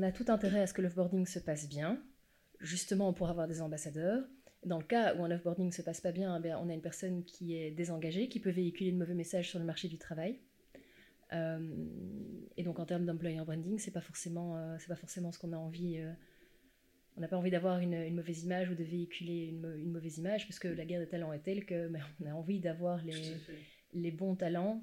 on a tout intérêt à ce que l'offboarding se passe bien, justement pour avoir des ambassadeurs. Dans le cas où un offboarding ne se passe pas bien, eh on a une personne qui est désengagée, qui peut véhiculer de mauvais messages sur le marché du travail. Euh, et donc en termes d'employer branding, c'est pas forcément, euh, c'est pas forcément ce qu'on a envie. Euh, on n'a pas envie d'avoir une, mauvaise image ou de véhiculer une, mauvaise image, parce que la guerre des talents est telle que ben, on a envie d'avoir les, les bons talents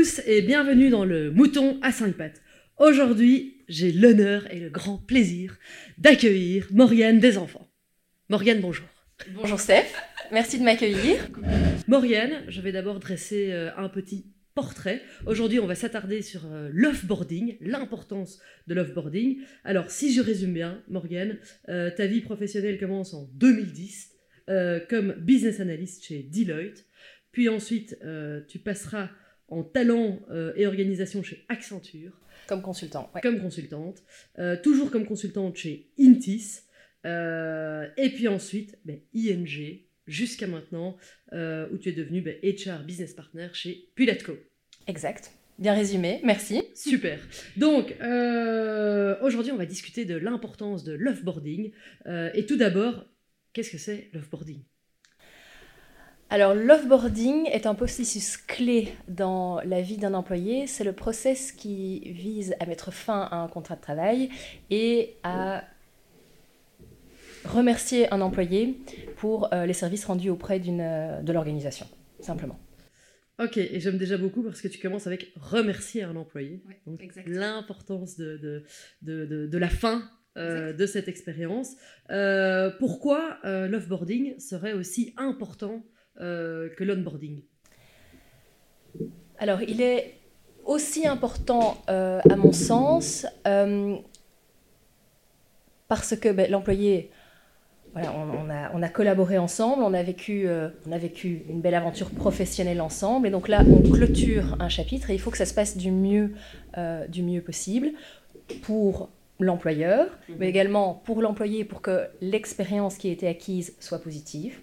Tous et bienvenue dans le Mouton à 5 pattes. Aujourd'hui, j'ai l'honneur et le grand plaisir d'accueillir Mauriane des enfants. Mauriane, bonjour. Bonjour Steph, merci de m'accueillir. Mauriane, je vais d'abord dresser euh, un petit portrait. Aujourd'hui, on va s'attarder sur euh, l'offboarding, l'importance de l'offboarding. Alors, si je résume bien, Mauriane, euh, ta vie professionnelle commence en 2010 comme business analyst chez Deloitte. Puis ensuite, tu passeras en talent euh, et organisation chez Accenture. Comme consultant. Comme consultante. Euh, toujours comme consultante chez Intis. Euh, et puis ensuite, ben, ING, jusqu'à maintenant, où tu es devenu ben, HR Business Partner chez Puletco. Exact. Bien résumé, merci. Super. Donc, aujourd'hui, on va discuter de l'importance de l'offboarding. et tout d'abord, qu'est-ce que c'est l'offboarding? Alors, l'offboarding est un processus clé dans la vie d'un employé. C'est le process qui vise à mettre fin à un contrat de travail et à remercier un employé pour euh, les services rendus auprès euh, de l'organisation, simplement. Ok, et j'aime déjà beaucoup parce que tu commences avec remercier un employé. l'importance de, de, la fin euh, de cette expérience. pourquoi l'offboarding serait aussi important euh, que l'onboarding. Alors, il est aussi important, euh, à mon sens, euh, parce que ben, l'employé, voilà, on, a, on, a, collaboré ensemble, on a, vécu, on a vécu une belle aventure professionnelle ensemble, et donc là, on clôture un chapitre, et il faut que ça se passe du mieux, du mieux possible pour l'employeur, mais mhm. également pour l'employé, pour que l'expérience qui a été acquise soit positive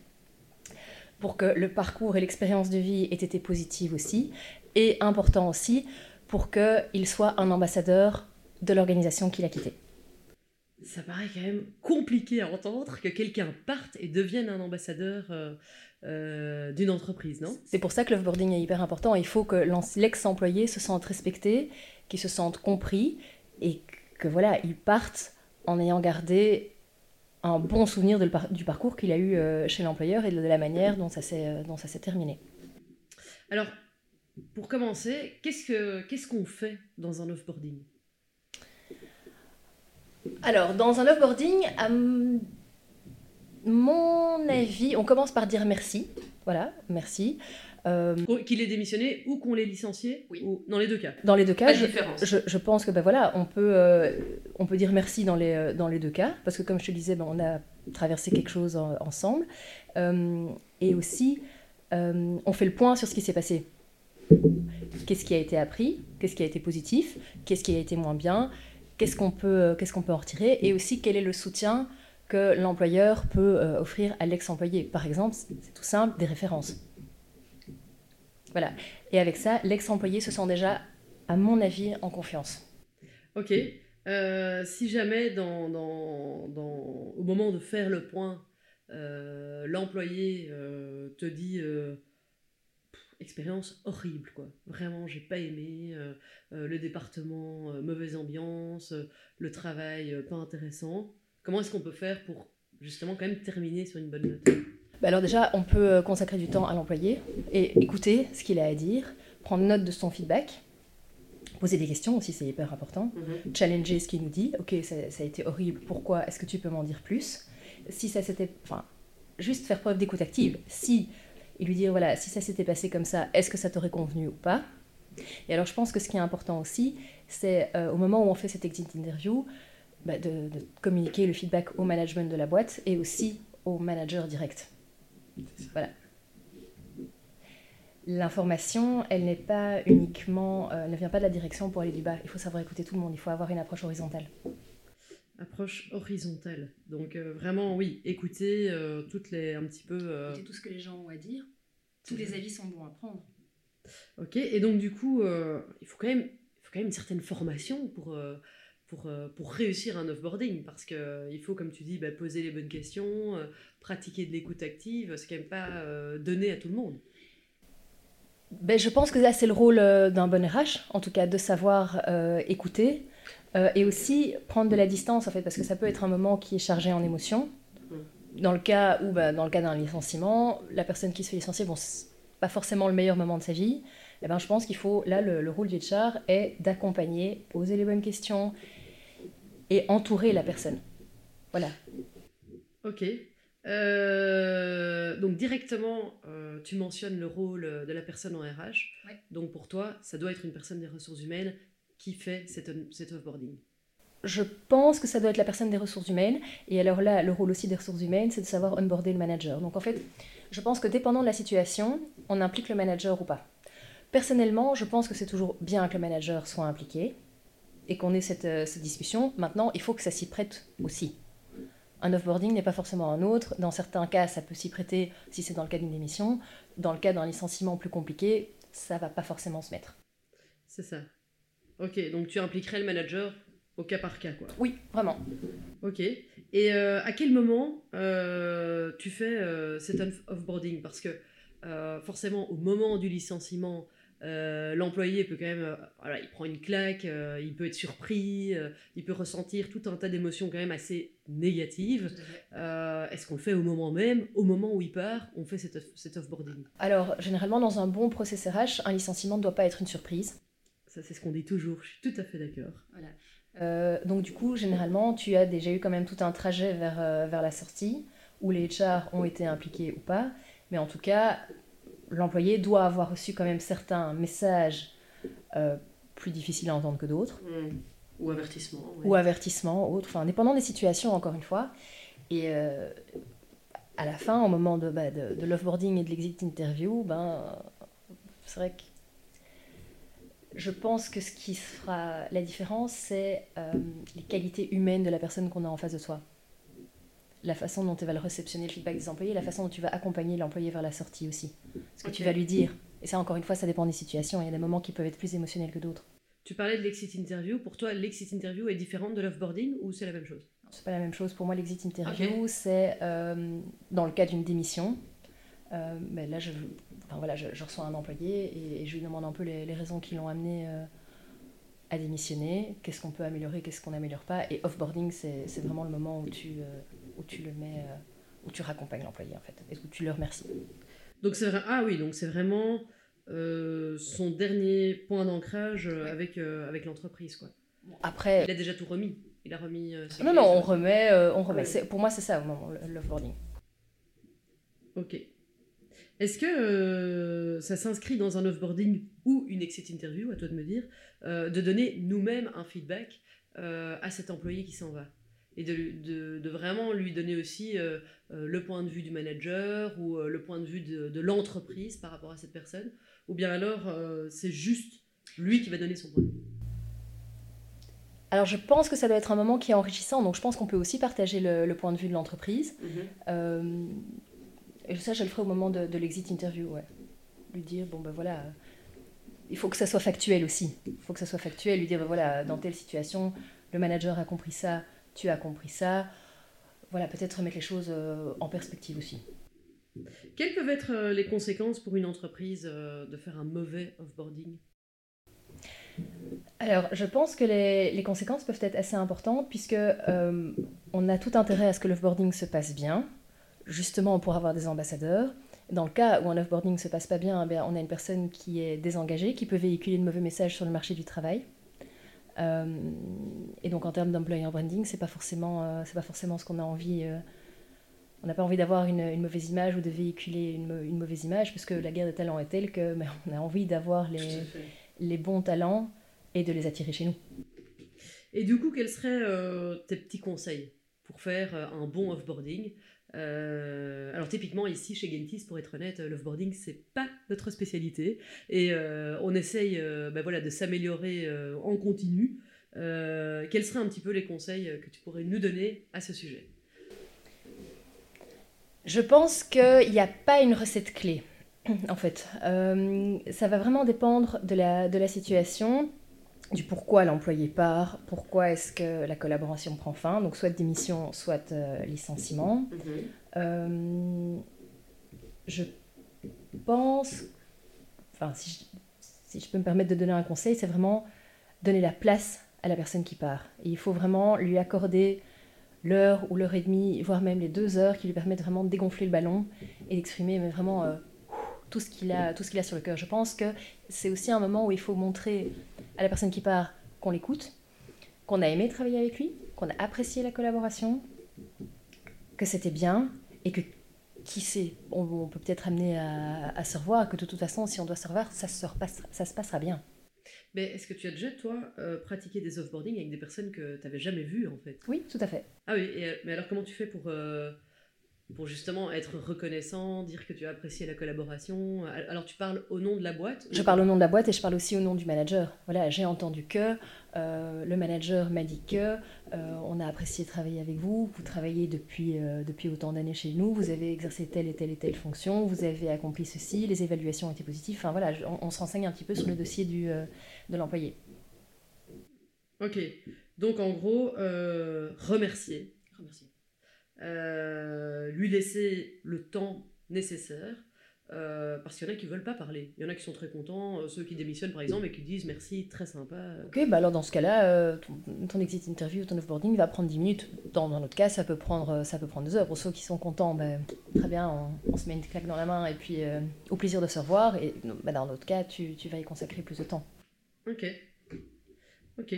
pour que le parcours et l'expérience de vie aient été positives aussi, et important aussi pour qu'il soit un ambassadeur de l'organisation qu'il a quittée. Ça paraît quand même compliqué à entendre que quelqu'un parte et devienne un ambassadeur euh, euh, d'une entreprise, non? C'est pour ça que l'offboarding est hyper important. Il faut que l'ex-employé se sente respecté, qu'il se sente compris et que voilà, il parte en ayant gardé un bon souvenir du parcours qu'il a eu euh, chez l'employeur et de la manière dont ça s'est euh, terminé. Alors, pour commencer, qu'est-ce qu'on fait dans un offboarding? Alors, dans un offboarding, à mon avis, on commence par dire merci. Voilà, merci. Euh, qu'il ait démissionné ou qu'on l'ait licencié oui. ou dans les deux cas. Dans les deux cas, je, je, je, pense que ben voilà, on peut, euh, on peut dire merci dans les, euh, dans les deux cas parce que comme je te disais, ben, on a traversé quelque chose ensemble et aussi on fait le point sur ce qui s'est passé. Qu'est-ce qui a été appris Qu'est-ce qui a été positif Qu'est-ce qui a été moins bien Qu'est-ce qu'on peut, qu'est-ce qu'on peut en retirer Et aussi quel est le soutien que l'employeur peut offrir à l'ex-employé. Par exemple, c'est tout simple, des références voilà. Et avec ça, l'ex-employé se sent déjà, à mon avis, en confiance. Ok. Euh, si jamais, au moment de faire le point, euh, l'employé euh, te dit expérience horrible, quoi. Vraiment, j'ai pas aimé le département, mauvaise ambiance, le travail pas intéressant. Comment est-ce qu'on peut faire pour justement quand même terminer sur une bonne note? Bah alors déjà, on peut euh, consacrer du temps à l'employé et écouter ce qu'il a à dire, prendre note de son feedback, poser des questions aussi, c'est hyper important, mhm. challenger ce qu'il nous dit. Ok, ça, a été horrible, pourquoi Est-ce que tu peux m'en dire plus? Si ça s'était... Enfin, juste faire preuve d'écoute active. Si et lui dire voilà, si ça s'était passé comme ça, est-ce que ça t'aurait convenu ou pas? Et alors je pense que ce qui est important aussi, c'est euh, au moment où on fait cette exit interview, bah, de, de communiquer le feedback au management de la boîte et aussi au manager direct. Voilà. L'information, elle n'est pas uniquement, euh, elle ne vient pas de la direction pour aller du bas. Il faut savoir écouter tout le monde. Il faut avoir une approche horizontale. Approche horizontale. Donc euh, vraiment, oui, écouter euh, toutes les, un petit peu. euh, Écoutez tout ce que les gens ont à dire. Tous les avis sont bons à prendre. Ok. Et donc du coup, euh, il faut quand même, il faut quand même une certaine formation pour. Euh, pour, euh, pour réussir un offboarding, parce qu'il faut, comme tu dis, bah, poser les bonnes questions, euh, pratiquer de l'écoute active, c'est quand même pas euh, donné à tout le monde. Ben, je pense que là, c'est le rôle euh, d'un bon RH, en tout cas de savoir euh, écouter euh, et aussi prendre de la distance, en fait, parce que ça peut être un moment qui est chargé en émotions. Dans le cas où, ben, dans le cas d'un licenciement, la personne qui se fait licencier, bon, pas forcément le meilleur moment de sa vie. Eh ben, je pense qu'il faut, là, le, le rôle du HR est d'accompagner, poser les bonnes questions et entourer la personne. Voilà. Ok. Euh, donc directement, euh, tu mentionnes le rôle de la personne en RH. Ouais. Donc pour toi, ça doit être une personne des ressources humaines qui fait cet, cet offboarding. Je pense que ça doit être la personne des ressources humaines. Et alors là, le rôle aussi des ressources humaines, c'est de savoir onboarder le manager. Donc en fait, je pense que dépendant de la situation, on implique le manager ou pas. Personnellement, je pense que c'est toujours bien que le manager soit impliqué et qu'on ait cette, euh, cette discussion. Maintenant, il faut que ça s'y prête aussi. Un offboarding n'est pas forcément un autre. Dans certains cas, ça peut s'y prêter si c'est dans le cas d'une démission. Dans le cas d'un licenciement plus compliqué, ça va pas forcément se mettre. C'est ça. Ok, donc tu impliquerais le manager au cas par cas, quoi. Oui, vraiment. Ok. Et euh, à quel moment euh, tu fais euh, cet off- offboarding? Parce que forcément, au moment du licenciement, euh, l'employé peut quand même, euh, voilà, il prend une claque, euh, il peut être surpris, il peut ressentir tout un tas d'émotions quand même assez négatives. Est-ce qu'on le fait au moment même, au moment où il part, on fait cet, cet offboarding? Alors, généralement, dans un bon process RH, un licenciement ne doit pas être une surprise. Ça, c'est ce qu'on dit toujours. Je suis tout à fait d'accord. Euh, donc du coup, généralement, tu as déjà eu quand même tout un trajet vers, vers la sortie, où les HR ont été impliqués ou pas. Mais en tout cas, l'employé doit avoir reçu quand même certains messages euh, plus difficiles à entendre que d'autres, Ou avertissement. ouais. ou avertissements, autres, enfin, dépendant des situations, encore une fois. Et euh, à la fin, au moment de, bah, de, de l'offboarding et de l'exit interview, ben, c'est vrai que je pense que ce qui fera la différence, c'est euh, les qualités humaines de la personne qu'on a en face de soi. La façon dont tu vas le réceptionner, le feedback des employés, la façon dont tu vas accompagner l'employé vers la sortie aussi. Ce que tu vas lui dire. Et ça, encore une fois, ça dépend des situations. Il y a des moments qui peuvent être plus émotionnels que d'autres. Tu parlais de l'exit interview. Pour toi, l'exit interview est différente de l'offboarding ou c'est la même chose? C'est pas la même chose. Pour moi, l'exit interview, c'est euh, dans le cas d'une démission. Euh, ben là, je, enfin, voilà, je, je reçois un employé et, et je lui demande un peu les, les raisons qui l'ont amené euh, à démissionner, qu'est-ce qu'on peut améliorer, qu'est-ce qu'on n'améliore pas. Et offboarding, c'est vraiment le moment où tu, euh, où tu le mets, euh, où tu raccompagnes l'employé en fait, et où tu le remercies. Donc c'est vrai. Ah oui, donc c'est vraiment euh, son dernier point d'ancrage avec, avec l'entreprise, quoi. Après, Il a déjà tout remis. Il a remis. non, non, on remet, on remet. Ouais. Pour moi, c'est ça l'offboarding. Ok. Est-ce que euh, ça s'inscrit dans un offboarding ou une exit interview, à toi de me dire, euh, de donner nous-mêmes un feedback euh, à cet employé qui s'en va? Et de, lui- de, de vraiment lui donner aussi le point de vue du manager ou le point de vue de, de l'entreprise par rapport à cette personne? Ou bien alors c'est juste lui qui va donner son point de vue? Alors, je pense que ça doit être un moment qui est enrichissant, donc je pense qu'on peut aussi partager le, le point de vue de l'entreprise. Euh, et ça, je le ferai au moment de, de l'exit interview, ouais. Lui dire, bon ben voilà, euh, il faut que ça soit factuel aussi. Il faut que ça soit factuel, lui dire, ben voilà, dans telle situation, le manager a compris ça, tu as compris ça. Voilà, peut-être remettre les choses euh, en perspective aussi. Quelles peuvent être euh, les conséquences pour une entreprise de faire un mauvais offboarding? Alors, je pense que les, les conséquences peuvent être assez importantes puisque euh, on a tout intérêt à ce que l'offboarding se passe bien, justement pour avoir des ambassadeurs. Dans le cas où un offboarding ne se passe pas bien, eh bien, on a une personne qui est désengagée, qui peut véhiculer de mauvais messages sur le marché du travail. Euh, et donc en termes d'employer branding, c'est pas forcément, euh, c'est pas forcément ce qu'on a envie, euh, on n'a pas envie d'avoir une, mauvaise image ou de véhiculer une, mauvaise image, parce que la guerre des talents est telle que ben, on a envie d'avoir les, les bons talents et de les attirer chez nous. Et du coup, quels seraient tes petits conseils pour faire un bon offboarding euh, alors typiquement ici chez Gentis, pour être honnête, l'offboarding c'est pas notre spécialité et on essaye ben voilà, de s'améliorer en continu. quels seraient un petit peu les conseils que tu pourrais nous donner à ce sujet? Je pense qu'il n'y a pas une recette clé en fait. ça va vraiment dépendre de la, de la situation du pourquoi l'employé part, pourquoi est-ce que la collaboration prend fin, donc soit démission, soit euh, licenciement. Mhm. Euh, je pense, enfin si je, peux me permettre de donner un conseil, c'est vraiment donner la place à la personne qui part. il faut vraiment lui accorder l'heure ou l'heure et demie, voire même les deux heures qui lui permettent vraiment de dégonfler le ballon et d'exprimer vraiment euh, tout ce qu'il a, tout ce qu'il a sur le cœur. Je pense que c'est aussi un moment où il faut montrer à la personne qui part qu'on l'écoute, qu'on a aimé travailler avec lui, qu'on a apprécié la collaboration, que c'était bien et que qui sait, on, peut peut-être amener à, se revoir, que de toute façon, si on doit se revoir, ça se, ça se passera bien. Mais est-ce que tu as déjà, toi, euh, pratiqué des offboarding avec des personnes que tu n'avais jamais vues, en fait? Oui, tout à fait. Ah oui, et, euh, mais alors comment tu fais pour... Euh, pour justement être reconnaissant, dire que tu as apprécié la collaboration. Alors tu parles au nom de la boîte Je parle au nom de la boîte et je parle aussi au nom du manager. Voilà, j'ai entendu que euh, le manager m'a dit que euh, on a apprécié travailler avec vous, vous travaillez depuis, euh, depuis autant d'années chez nous, vous avez exercé telle et telle et telle fonction, vous avez accompli ceci, les évaluations ont été positives. Enfin voilà, on, on se renseigne un petit peu sur le dossier du, de l'employé. Ok, donc en gros, remercier. Remercier euh, lui laisser le temps nécessaire. Euh, parce qu'il y en a qui veulent pas parler. Il y en a qui sont très contents, euh, ceux qui démissionnent par exemple et qui disent merci, très sympa. Ok, bah alors dans ce cas-là, ton, exit interview, ton offboarding va prendre 10 minutes. Dans, dans, notre cas, ça peut prendre ça peut prendre 2 heures. Pour ceux qui sont contents, bah, très bien, on, se met une claque dans la main et puis au plaisir de se revoir. Et bah, dans notre cas, tu, tu vas y consacrer plus de temps. Ok. Ok.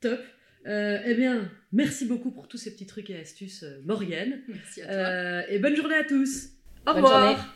Top. Euh, eh bien, merci beaucoup pour tous ces petits trucs et astuces, euh, Morgane. Merci à toi. Euh, et bonne journée à tous. Au revoir.